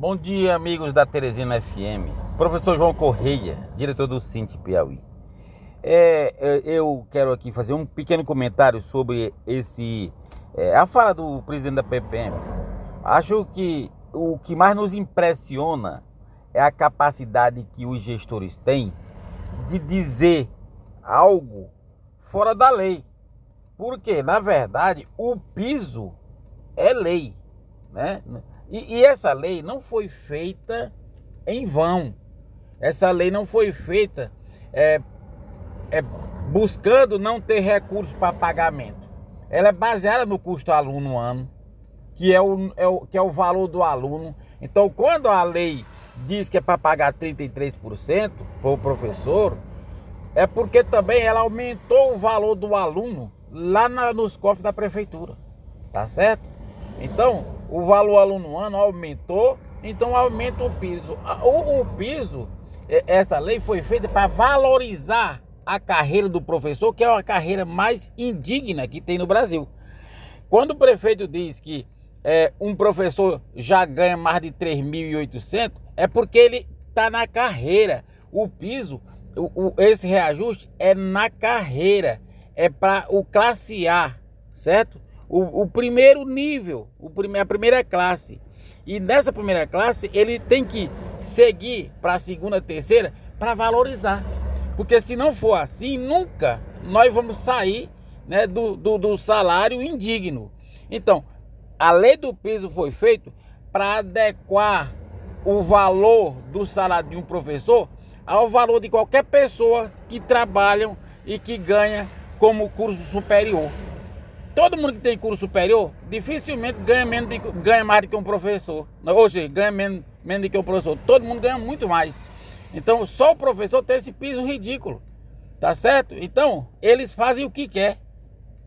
Bom dia, amigos da Teresina FM. Professor João Correia, diretor do Cinti Piauí. É, é, eu quero aqui fazer um pequeno comentário sobre esse é, a fala do presidente da PPM. Acho que o que mais nos impressiona é a capacidade que os gestores têm de dizer algo fora da lei. Porque, na verdade, o piso é lei. Né? E, e essa lei não foi feita em vão. Essa lei não foi feita é, é, buscando não ter recursos para pagamento. Ela é baseada no custo aluno ano, que é o, é o, que é o valor do aluno. Então, quando a lei diz que é para pagar 33% para o professor, é porque também ela aumentou o valor do aluno lá na, nos cofres da prefeitura. Tá certo? Então, o valor aluno ano aumentou, então aumenta o piso. O, o piso, essa lei foi feita para valorizar a carreira do professor, que é uma carreira mais indigna que tem no Brasil. Quando o prefeito diz que é, um professor já ganha mais de 3.800, é porque ele está na carreira. O piso, o, o, esse reajuste é na carreira, é para o classe A, certo? O, o primeiro nível, o prime, a primeira classe. E nessa primeira classe ele tem que seguir para a segunda, terceira para valorizar. Porque se não for assim, nunca nós vamos sair né, do, do, do salário indigno. Então, a lei do piso foi feita para adequar o valor do salário de um professor ao valor de qualquer pessoa que trabalham e que ganha como curso superior. Todo mundo que tem curso superior dificilmente ganha, menos de, ganha mais do que um professor. Seja, ganha menos, menos do que um professor. Todo mundo ganha muito mais. Então, só o professor tem esse piso ridículo. Tá certo? Então, eles fazem o que quer.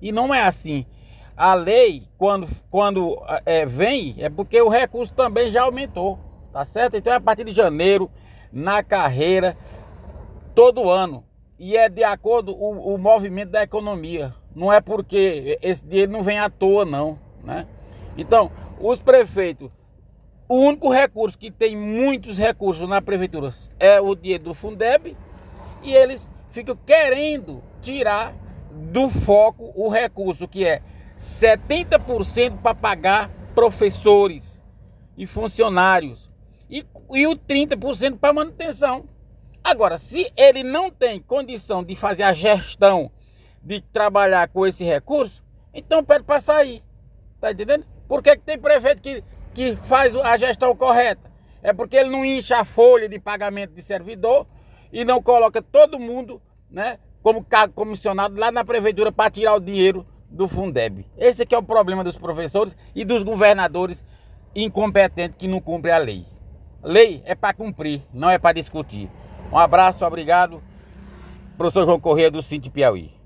E não é assim. A lei, quando, quando é, vem, é porque o recurso também já aumentou. Tá certo? Então, é a partir de janeiro, na carreira, todo ano. E é de acordo com o, o movimento da economia. Não é porque esse dinheiro não vem à toa, não. Né? Então, os prefeitos, o único recurso que tem muitos recursos na prefeitura é o dinheiro do Fundeb e eles ficam querendo tirar do foco o recurso que é 70% para pagar professores e funcionários e, e o 30% para manutenção. Agora, se ele não tem condição de fazer a gestão de trabalhar com esse recurso, então pede para sair. Tá entendendo? Por que, que tem prefeito que, que faz a gestão correta? É porque ele não incha a folha de pagamento de servidor e não coloca todo mundo, né, como cargo comissionado lá na prefeitura para tirar o dinheiro do Fundeb. Esse aqui é o problema dos professores e dos governadores incompetentes que não cumprem a lei. Lei é para cumprir, não é para discutir. Um abraço, obrigado. Professor João Corrêa do Cinti Piauí.